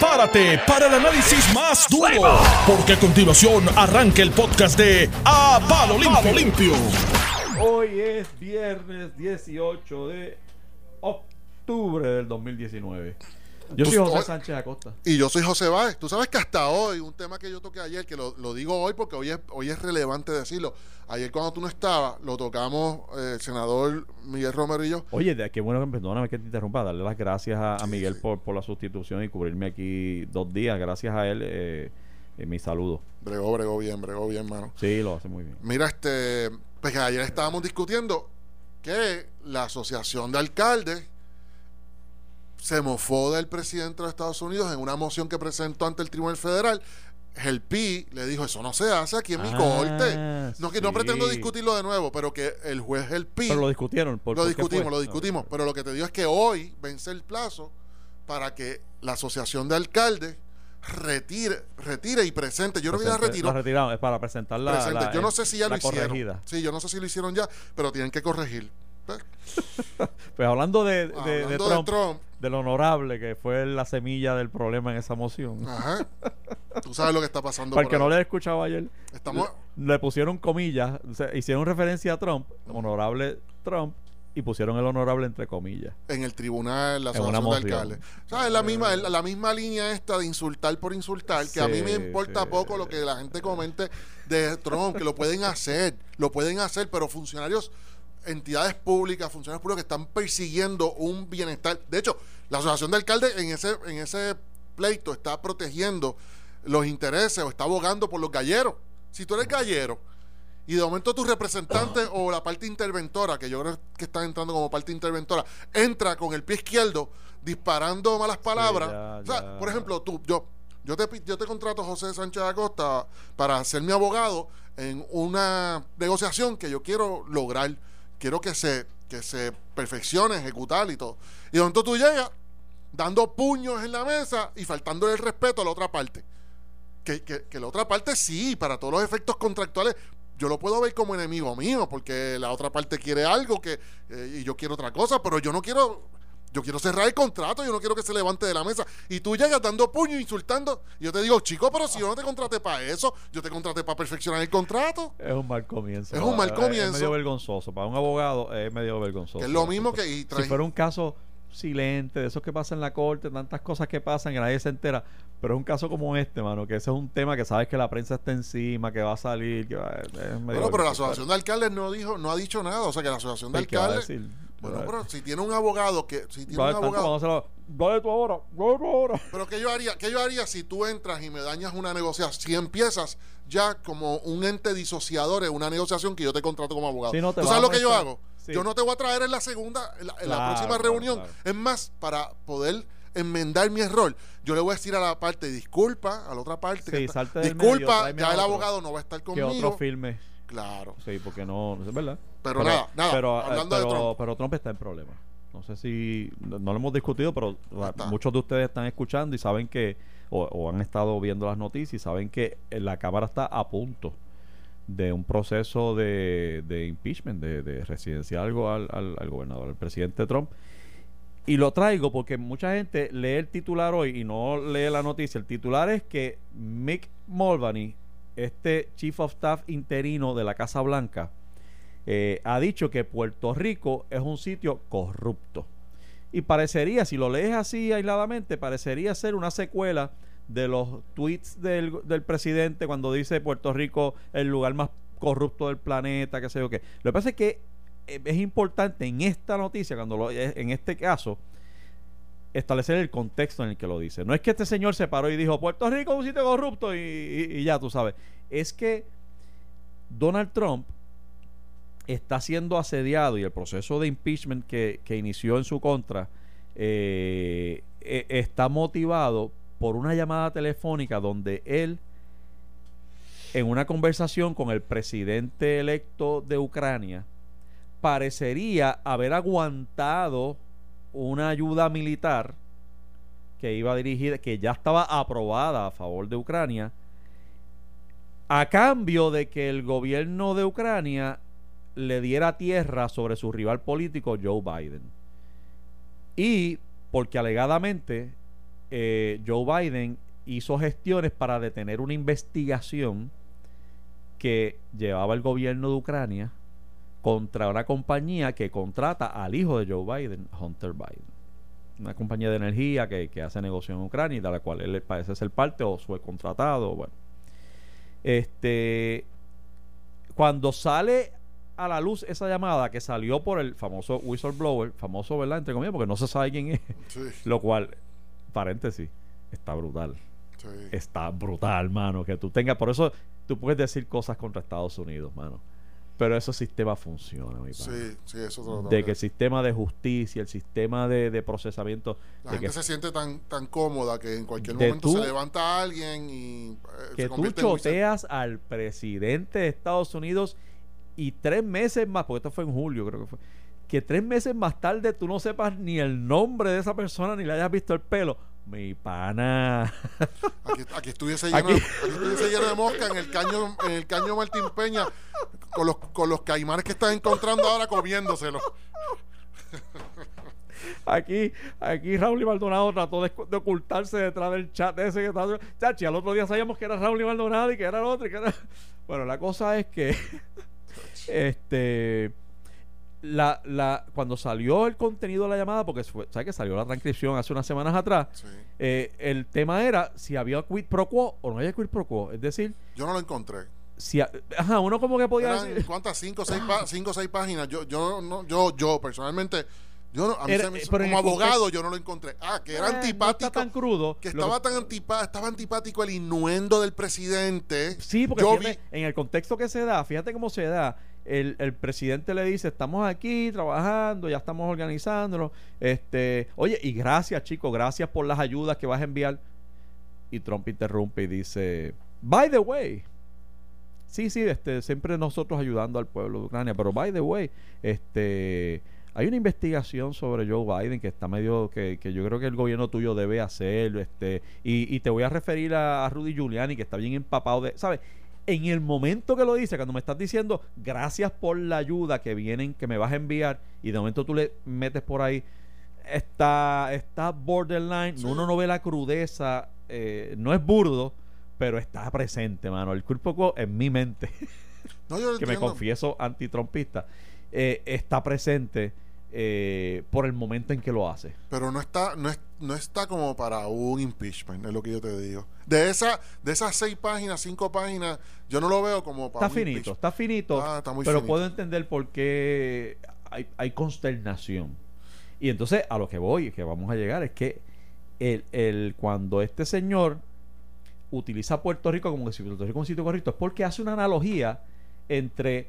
prepárate para el análisis más duro, porque a continuación arranca el podcast de A Palo Limpio. Hoy es viernes 18 de octubre del 2019. Yo soy José Sánchez Acosta. Y yo soy José Báez. Tú sabes que hasta hoy, un tema que yo toqué ayer, que lo, lo digo hoy porque hoy es, hoy es relevante decirlo. Ayer cuando tú no estabas, lo tocamos eh, el senador Miguel Romero y yo. Oye, de- qué bueno, perdóname que te interrumpa, darle las gracias a, a Miguel por, por la sustitución y cubrirme aquí dos días. Gracias a él, eh, eh, mi saludo. Bregó, bregó bien, bregó bien, mano. Sí, lo hace muy bien. Mira, este, pues que ayer estábamos discutiendo que la Asociación de Alcaldes se mofó del presidente de los Estados Unidos en una moción que presentó ante el Tribunal Federal. El PI le dijo, eso no se hace aquí en mi Ah, corte. No, que no pretendo discutirlo de nuevo, pero que el juez el PI Pero lo discutieron. ¿por- lo por discutimos, lo discutimos. Pero lo que te digo es que hoy vence el plazo para que la Asociación de Alcaldes retire, retire y presente. Yo Presente- retiró. la retiraron, es para presentar la, la- Yo no sé si ya la lo hicieron. corregida. Sí, yo no sé si lo hicieron ya, pero tienen que corregir. Pues hablando de, de- Trump, de Trump, del honorable que fue la semilla del problema en esa moción. ajá. Tú sabes lo que está pasando. Para el no le he escuchado ayer, Estamos, le pusieron comillas, o sea, hicieron referencia a Trump, honorable Trump, y pusieron el honorable entre comillas. en el tribunal, la asociación de alcaldes. ¿Sabes? La misma, la misma línea esta de insultar por insultar, que a mí me importa sí. poco lo que la gente comente de Trump, que lo pueden hacer, lo pueden hacer, pero funcionarios, entidades públicas, funcionarios públicos que están persiguiendo un bienestar. De hecho, la asociación de alcaldes en ese, en ese pleito está protegiendo los intereses o está abogando por los galleros. Si tú eres gallero y de momento tu representante o la parte interventora, que yo creo que está entrando como parte interventora, entra con el pie izquierdo disparando malas palabras. ya, o sea, por ejemplo, tú, yo, yo te, yo te contrato José Sánchez Acosta para ser mi abogado en una negociación que yo quiero lograr. Quiero que se, que se perfeccione, ejecutar y todo. Y de tú llegas dando puños en la mesa y faltándole el respeto a la otra parte que, que- que la otra parte sí, para todos los efectos contractuales, yo lo puedo ver como enemigo mío, porque la otra parte quiere algo que eh, y yo quiero otra cosa, pero yo no quiero, yo quiero cerrar el contrato, yo no quiero que se levante de la mesa. Y tú llegas dando puño, insultando, y yo te digo, chico, pero si yo no te contraté para eso, yo te contraté para perfeccionar el contrato. Es un mal comienzo. Es un mal Es comienzo. medio vergonzoso. Para un abogado es medio vergonzoso. Que es lo mismo que... Y Si fuera un caso silente, de esos que pasan en la corte, tantas cosas que pasan que nadie se entera. Pero es un caso como este, mano, que ese es un tema que sabes que la prensa está encima, que va a salir, que va, es medio bueno, pero la asociación de alcaldes no dijo, no ha dicho nada, o sea que la asociación de ¿Y qué va a alcaldes... Bueno, pero si tiene un abogado que... Si tiene a un abogado... Dale tú ahora, dale tú ahora. Pero ¿qué yo haría? ¿Qué yo haría si tú entras y me dañas una negociación? Si empiezas ya como un ente disociador en una negociación que yo te contrato como abogado. Sí, no, ¿Tú sabes lo que yo hago? Sí. Yo no te voy a traer en la segunda, en la, en la Claro, próxima claro, reunión. claro. Es más, para poder enmendar mi error, yo le voy a decir a la parte, disculpa, a la otra parte, Sí, que está- medio, disculpa, ya el abogado no va a estar Que conmigo. otro filme. Claro. Sí, porque no, no es verdad. Pero nada, nada, Pero, eh, hablando de pero, Trump. pero Trump está en problemas. No sé si no lo hemos discutido, pero Está. muchos de ustedes están escuchando y saben que, o, o han estado viendo las noticias y saben que la Cámara está a punto de un proceso de, de impeachment, de, de residenciar algo al, al, al gobernador, al presidente Trump. Y lo traigo porque mucha gente lee el titular hoy y no lee la noticia. El titular es que Mick Mulvaney, este Chief of Staff interino de la Casa Blanca, eh, ha dicho que Puerto Rico es un sitio corrupto. Y parecería, si lo lees así aisladamente, parecería ser una secuela de los tweets del, presidente cuando dice Puerto Rico el lugar más corrupto del planeta, qué sé yo qué. Lo que pasa es que eh, es importante en esta noticia, cuando lo, eh, en este caso, establecer el contexto en el que lo dice. No es que este señor se paró y dijo Puerto Rico es un sitio corrupto y, ya tú sabes. Es que Donald Trump está siendo asediado y el proceso de impeachment que, que inició en su contra eh, eh, está motivado por una llamada telefónica donde él en una conversación con el presidente electo de Ucrania parecería haber aguantado una ayuda militar que iba dirigida, que ya estaba aprobada a favor de Ucrania, a cambio de que el gobierno de Ucrania le diera tierra sobre su rival político Joe Biden. Y porque alegadamente eh, Joe Biden hizo gestiones para detener una investigación que llevaba el gobierno de Ucrania contra una compañía que contrata al hijo de Joe Biden, Hunter Biden. Una compañía de energía que, que hace negocio en Ucrania y de la cual él parece ser parte o fue contratado. Bueno, este, cuando sale a la luz esa llamada que salió por el famoso whistleblower, famoso, ¿verdad? Entre comillas, porque no se sabe quién es. Sí, Lo cual, paréntesis, está brutal. sí. Está brutal, mano. Que tú tengas. Por eso tú puedes decir cosas contra Estados Unidos, mano. Pero ese sistema funciona, mi pana. Sí, sí, eso tengo De que el sistema de justicia, el sistema de, de procesamiento. La de gente que, se siente tan, tan cómoda que en cualquier momento tú- se levanta alguien y eh, que se tú en choteas al presidente de Estados Unidos y tres meses más, porque esto fue en julio, creo que fue. Que tres meses más tarde tú no sepas ni el nombre de esa persona ni le hayas visto el pelo. Mi pana. Aquí, aquí estuviese lleno, Aquí- aquí estuviese lleno de mosca en el caño, en el caño Martín Peña, con los, con los caimanes que están encontrando ahora comiéndoselo. Aquí, aquí Raúl y Maldonado trató de, de ocultarse detrás del chat ese que estaba. Chachi, al otro día sabíamos que era Raúl y Maldonado y que era el otro y que era. Bueno, la cosa es que. este. La, la, cuando salió el contenido de la llamada, porque fue, ¿sabes que salió la transcripción hace unas semanas atrás? Sí. eh, el tema era si había quid pro quo o no había quid pro quo. Es decir, Yo no lo encontré. si. ajá, uno como que podía Eran, decir. ¿Cuántas? Cinco o seis, cinco seis páginas. Yo, yo, no, yo, yo personalmente, yo no- a mí Era- se me hizo- como abogado yo no lo encontré. Ah, que era "Eh, No antipático. tan crudo. que estaba tan antipa estaba antipático el innuendo del presidente. Sí, porque en el contexto que se da, fíjate cómo se da. El, el presidente le dice, estamos aquí trabajando, ya estamos organizándolo. Este, oye, y gracias, chicos, gracias por las ayudas que vas a enviar. Y Trump interrumpe y dice, by the way, sí, sí, este, siempre nosotros ayudando al pueblo de Ucrania, pero by the way, este, hay una investigación sobre Joe Biden que está medio, que, que yo creo que el gobierno tuyo debe hacer, este, y, y te voy a referir a, a Rudy Giuliani, que está bien empapado de, ¿sabes? En el momento que lo dice, cuando me estás diciendo gracias por la ayuda que vienen, que me vas a enviar, y de momento tú le metes por ahí, está, está borderline, Sí. uno no ve la crudeza, eh, no es burdo, pero está presente, mano. El cuerpo quo en mi mente, No, yo lo que me confieso antitrumpista, eh, está presente eh, por el momento en que lo hace. Pero no está, no, es, no está como para un impeachment, es lo que yo te digo. De esa, de esas seis páginas, cinco páginas, yo no lo veo como para Está un finito, está finito, Ah, está muy pero finito. puedo entender por qué hay, hay consternación. Y entonces a lo que voy, que vamos a llegar, es que el, el, cuando este señor utiliza Puerto Rico como que si Puerto Rico es un sitio correcto, es porque hace una analogía entre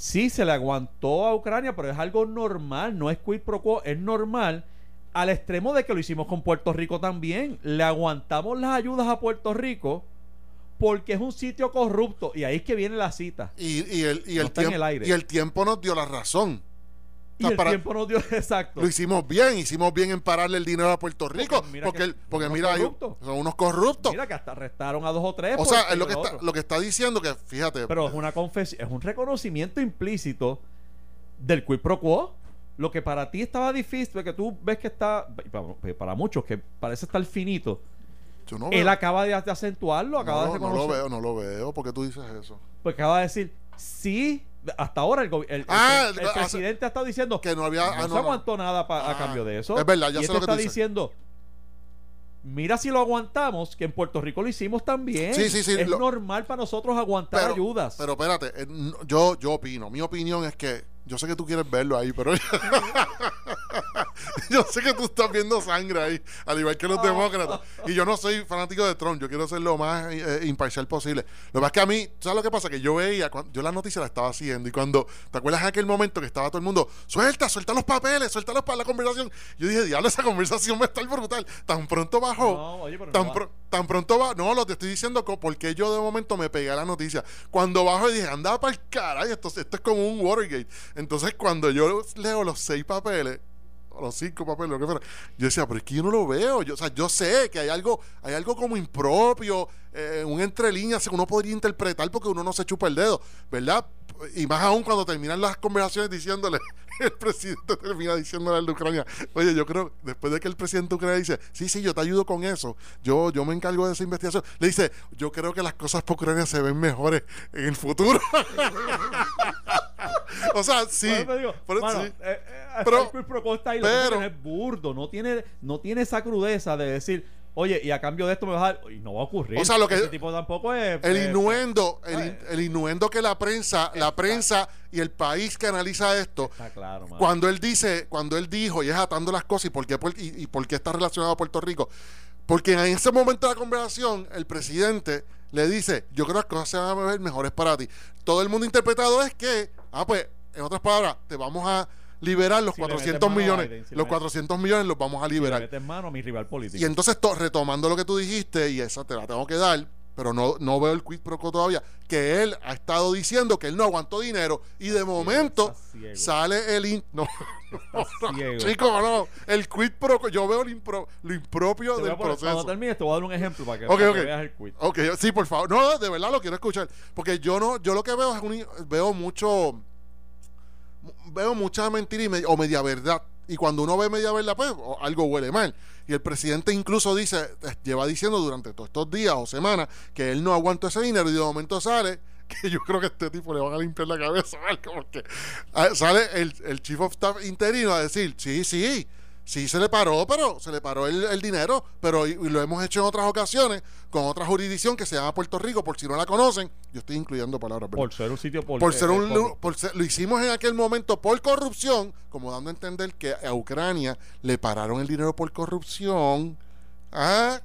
sí se le aguantó a Ucrania, pero es algo normal, no es quid pro quo, es normal al extremo de que lo hicimos con Puerto Rico también. Le aguantamos las ayudas a Puerto Rico porque es un sitio corrupto y ahí es que viene la cita. Y, y el, y, No el el aire. y el tiempo nos dio la razón. Y el para- tiempo nos dio exacto. Lo hicimos bien, hicimos bien en pararle el dinero a Puerto Rico. Porque mira Porque, que el- porque unos mira, son unos corruptos. Mira que hasta arrestaron a dos o tres. o sea, es lo que, está, lo que está diciendo que, fíjate, Pero es una confesión, es un reconocimiento implícito del quid pro quo. Lo que para ti estaba difícil, que tú ves que está, para, para muchos que parece estar finito, yo no él veo, acaba de, de acentuarlo, acaba no, de no reconocer. lo veo, no lo veo. ¿Por qué tú dices eso? Pues acaba de decir, sí, hasta ahora el, el- el- Ah, el el- hace- presidente ha estado diciendo Que no había... no, ah, no, se no. aguantó nada pa- a Ah, cambio de eso. es verdad, ya y sé este lo que está dices. diciendo, mira si lo aguantamos, que en Puerto Rico lo hicimos también. Sí, sí, sí, Es lo- normal para nosotros aguantar pero, ayudas. Pero espérate, eh, yo, yo opino. Mi opinión es que yo sé que tú quieres verlo ahí, pero yo sé que tú estás viendo sangre ahí, al igual que los demócratas. Y yo no soy fanático de Trump, yo quiero ser lo más eh, imparcial posible. Lo que pasa es que a mí, ¿sabes lo que pasa? Que yo veía, cuan- yo la noticia la estaba haciendo y cuando, ¿te acuerdas aquel momento que estaba todo el mundo, suelta, suelta los papeles, suelta los para la conversación? Yo dije, diablo, esa conversación va a estar brutal. Tan pronto bajó. No, oye, pero Tan, no va- pro- tan pronto va, no, lo te estoy diciendo porque yo de momento me pegué a la noticia. Cuando bajo y dije, anda para el caray, esto, esto es como un Watergate. Entonces, cuando yo leo los seis papeles, los cinco papeles, lo que fuera, yo decía, pero es que yo no lo veo. Yo, o sea, yo sé que hay algo, hay algo como impropio, eh, un entre líneas que uno podría interpretar porque uno no se chupa el dedo, ¿verdad? y más aún cuando terminan las conversaciones diciéndole, el presidente termina diciéndole al de Ucrania, oye, yo creo, después de que el presidente de Ucrania dice, sí, sí, yo te ayudo con eso, yo, yo me encargo de esa investigación, le dice, yo creo que las cosas por Ucrania se ven mejores en el futuro. o sea, sí. Por eso digo, Por- mano, sí. eh, Pero- pro lo que pasa pero- es burdo, no tiene, no tiene esa crudeza de decir, oye, y a cambio de esto me vas a dar, y no va a ocurrir. O sea, lo que- Ese tipo tampoco es. El eh, innuendo, el, el innuendo que la prensa, la prensa y el país que analiza esto, Está claro, cuando él dice, cuando él dijo, y es atando las cosas, y por qué, y, y por qué está relacionado a Puerto Rico, porque en ese momento de la conversación, el presidente le dice, yo creo que las cosas se van a ver mejores para ti. Todo el mundo interpretado es que, ah, pues, en otras palabras, te vamos a liberar los Si le metes 400 mano a millones, Biden, si le los metes- 400 millones los vamos a liberar. metes mano a mi rival político. Y entonces, to- retomando lo que tú dijiste, y esa te la tengo que dar, pero no, no veo el quid pro quo todavía, que él ha estado diciendo que él no aguantó dinero y de momento sale el... in- no, Está ciego. chico, no, el quid pro quo, yo veo lo, impro- lo impropio del poner- Cuando proceso. termines te voy a dar un ejemplo para que, Ok, para que veas el quid. Ok, sí, por favor. No, de verdad lo quiero escuchar. Porque yo no, yo lo que veo es un, veo mucho, veo mucha mentira y o media verdad. Y cuando uno ve media verdad, pues algo huele mal. Y el presidente incluso dice, eh, lleva diciendo durante todos estos días o semanas que él no aguantó ese dinero y de momento sale que yo creo que a este tipo le van a limpiar la cabeza, porque ah, sale el, el chief of staff interino a decir, sí, sí, sí se le paró, pero se le paró el, el dinero, pero y, y lo hemos hecho en otras ocasiones con otra jurisdicción que se llama Puerto Rico, por si no la conocen, yo estoy incluyendo palabras, ¿verdad? Por ser un sitio por, por ser un por- lu- por ser- lo hicimos en aquel momento por corrupción, como dando a entender que a Ucrania le pararon el dinero por corrupción. Ah,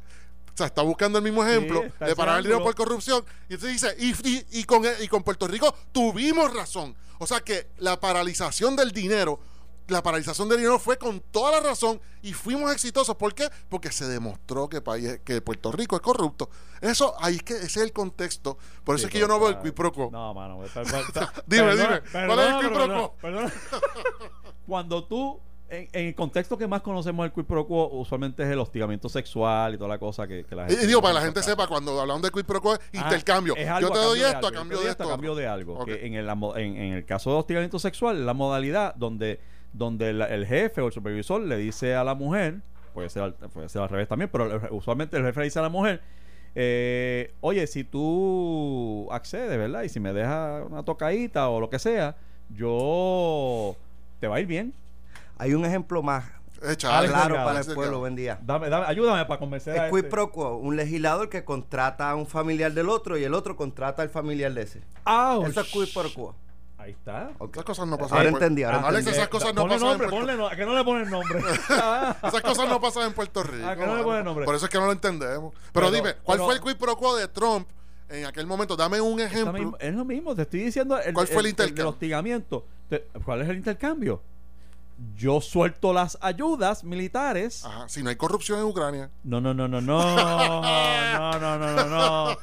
o sea, está buscando el mismo ejemplo, le ese pararon el dinero por corrupción. Y entonces dice, y, y- y con, y con Puerto Rico tuvimos razón. O sea que la paralización del dinero, la paralización del dinero fue con toda la razón y fuimos exitosos. ¿Por qué? Porque se demostró que, país, que Puerto Rico es corrupto. Eso, ahí es que ese es el contexto. Por eso Sí, es que yo no veo el está- quid pro quo. No, mano. está- está- Dime, perdona, dime, ¿cuál es el quid pro perdona, quo? perdona, perdona. Cuando tú, en, en el contexto que más conocemos del quid pro quo, usualmente es el hostigamiento sexual y toda la cosa que, que la gente. y digo, para que la gente sepa, cuando hablamos de quid pro quo, es Ah, intercambio. es algo Yo te doy esto a cambio de esto a cambio de algo. Que en, el, amo- en, en el caso de hostigamiento sexual, la modalidad donde, donde la- el jefe o el supervisor le dice a la mujer, puede ser al, puede ser al revés también, pero el- usualmente el jefe le dice a la mujer, eh, oye, si tú accedes, ¿verdad? Y si me dejas una tocadita o lo que sea, yo te va a ir bien. Hay un ejemplo más Echa, Alex claro para el pueblo. Buen día. Dame, dame, ayúdame para convencer a El quid este. pro quo, un legislador que contrata a un familiar del otro y el otro contrata al familiar de ese. ¡Auch! Eso es quid pro quo. Ahí está. Ok. Esas cosas no pasan Ahora entendí, ahora Alex, entendí. esas cosas no ponle pasan nombre, en Puerto ponle no- ¿a que no le ponen nombre? Esas cosas no pasan en Puerto Rico. ¿A que no le ponen nombre? Por eso es que no lo entendemos. Pero, Pero- dime, ¿cuál pero- fue el quid pro quo de Trump en aquel momento? Dame un ejemplo. mismo- es lo mismo, te estoy diciendo. El, ¿Cuál fue el intercambio? hostigamiento. Te- ¿Cuál es el intercambio? Yo suelto las ayudas militares. Ajá, si no hay corrupción en Ucrania. No, no, no, no, no. No, no, no, no, no.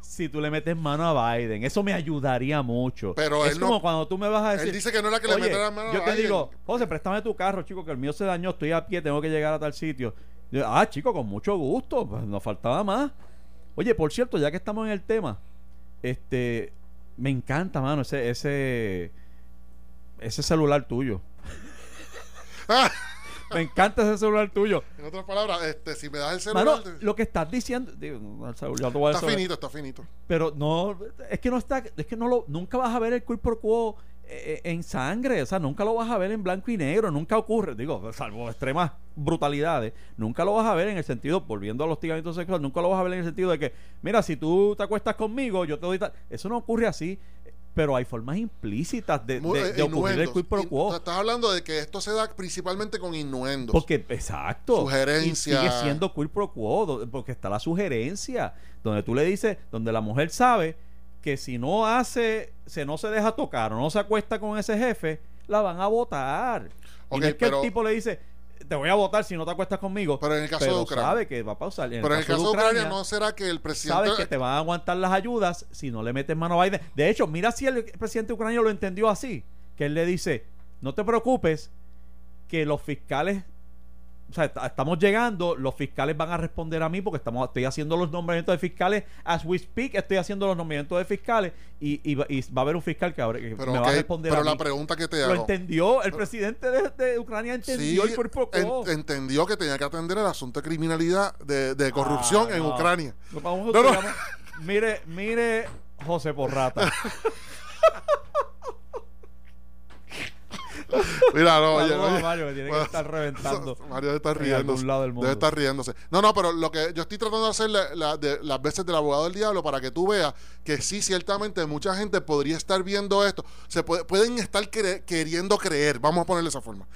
Si tú le metes mano a Biden, eso me ayudaría mucho. Pero es él como no- cuando tú me vas a decir. Él dice que no era que le metiera mano a yo te Biden. digo, José, préstame tu carro, chico, que el mío se dañó, estoy a pie, tengo que llegar a tal sitio. Yo, ah, chico, con mucho gusto, pues nos faltaba más. Oye, por cierto, ya que estamos en el tema, este, me encanta, mano, ese, ese, ese celular tuyo. Me encanta ese celular tuyo. en otras palabras, este, si me das el Mano, celular, lo que estás diciendo, digo, no, celular, está finito, está finito. pero no, es que no está, es que no lo, nunca vas a ver el quid pro quo eh, en sangre, o sea, nunca lo vas a ver en blanco y negro, nunca ocurre, digo, salvo extremas brutalidades, nunca lo vas a ver en el sentido, volviendo al hostigamiento sexual, nunca lo vas a ver en el sentido de que, mira, si tú te acuestas conmigo, yo te doy tal, eso no ocurre así, pero hay formas implícitas de, de- eh, de ocurrir el quid pro quo. Estás hablando de que esto se da principalmente con innuendos. Porque, exacto. Sugerencia. Y sigue siendo quid pro quo, porque está la sugerencia, donde tú le dices, donde la mujer sabe que si no hace, si no se deja tocar o no se acuesta con ese jefe, la van a votar. y Ok, no es que pero- el tipo le dice, te voy a votar si no te acuestas conmigo. Pero en el caso de Ucrania. sabe que va a pausar. En Pero en el caso de Ucrania, Ucrania, ¿no será que el presidente... sabes que te van a aguantar las ayudas si no le metes mano a Biden. De hecho, mira si el presidente ucraniano lo entendió así, que él le dice, no te preocupes, que los fiscales o sea, est- estamos llegando, los fiscales van a responder a mí porque estamos, estoy haciendo los nombramientos de fiscales as we speak, estoy haciendo los nombramientos de fiscales y, y va, y va a haber un fiscal que, ahora- que Pero, me va a responder pero a la mí. pregunta que te Lo hago. entendió, el presidente de, de Ucrania entendió Sí, y por poco. en- entendió que tenía que atender el asunto de criminalidad, de, de corrupción Ah, en no. Ucrania. No, no. Mire, mire, José Porrata. Mira, no, oye. Mario, que tiene que estar reventando Mario del mundo. Debe estar riéndose. No, no, pero lo que yo estoy tratando de hacer la- la- de- las veces del abogado del diablo para que tú veas que sí, ciertamente mucha gente podría estar viendo esto. Se puede- pueden estar cre- queriendo creer, vamos a ponerle esa forma.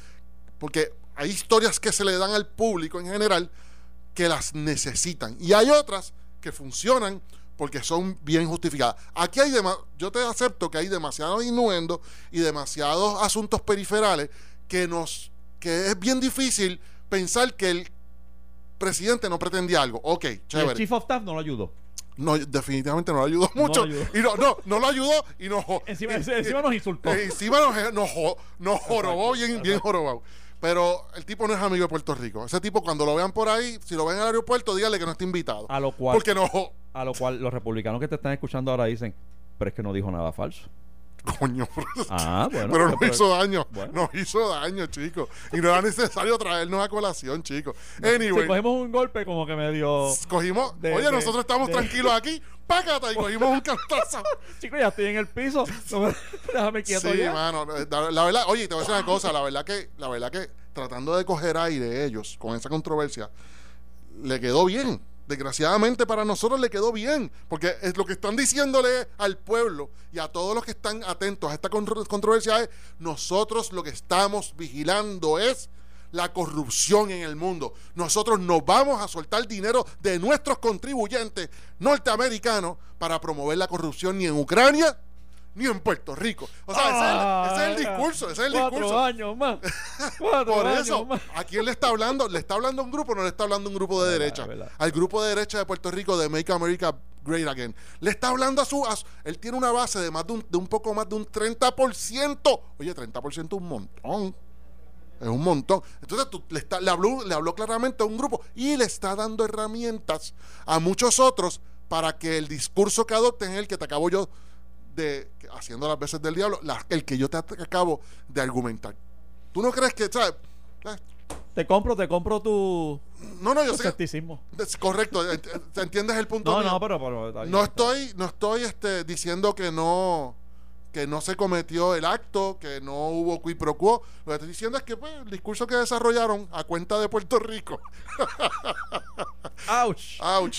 Porque hay historias que se le dan al público en general que las necesitan. Y hay otras que funcionan porque son bien justificadas. Aquí hay yo te acepto que hay demasiados innuendos y demasiados asuntos periferales que nos que es bien difícil pensar que el presidente no pretendía algo. Ok, Y el chévere. Chief of Staff no lo ayudó. No, definitivamente no lo ayudó mucho. ayudó. Y no, no, no lo ayudó y no Encima, y- encima nos insultó. eh, encima nos, nos, nos jorobó bien, bien jorobado. Pero el tipo no es amigo de Puerto Rico. Ese tipo, cuando lo vean por ahí, si lo ven en el aeropuerto, dígale que no está invitado. A lo cual, Porque no, a lo cual los republicanos que te están escuchando ahora dicen, pero es que no dijo nada falso. Coño. Ah, bueno. pero no pero- hizo daño. bueno. No hizo daño, chicos. Y no era necesario traernos a colación, chicos. Anyway, Si cogemos un golpe como que medio... cogimos. de- oye, de- nosotros estamos de- tranquilos aquí. Págata y cogimos un cantazo. Chicos, ya estoy en el piso. No me- Déjame quieto Sí, ya. mano. La, la verdad, oye, te voy a decir una cosa. La verdad que, la verdad que tratando de coger aire ellos con esa controversia, le quedó bien. Desgraciadamente para nosotros le quedó bien. Porque es lo que están diciéndole al pueblo y a todos los que están atentos a esta contro- controversia es, nosotros lo que estamos vigilando es la corrupción en el mundo. Nosotros no vamos a soltar dinero de nuestros contribuyentes norteamericanos para promover la corrupción ni en Ucrania ni en Puerto Rico. O sea, ese es el- ese, es el, discurso, ese es el Cuatro discurso. años más. Cuatro Por años eso, más. ¿a quién le está hablando? ¿Le está hablando a un grupo o no le está hablando a un grupo de derecha? Al grupo de derecha de Puerto Rico de Make America Great Again. Le está hablando a su... a su- él tiene una base de más de un, de un poco más de un 30%. Oye, 30% es un montón. Es un montón. Entonces tú, le, está- le, habló, le habló claramente a un grupo y le está dando herramientas a muchos otros para que el discurso que adopten es el que te acabo yo de haciendo las veces del diablo, la- el que yo te acabo de argumentar. ¿Tú no crees que, sabes? Eh, Te compro, te compro tu, No, no, yo sé. escepticismo. es correcto, ent- ent- ¿entiendes el punto? No, mío? no, pero... pero no estoy, no estoy este, diciendo que no que no se cometió el acto, que no hubo qui pro quo. Lo que estoy diciendo es que pues, el discurso que desarrollaron a cuenta de Puerto Rico. Ouch. Ouch.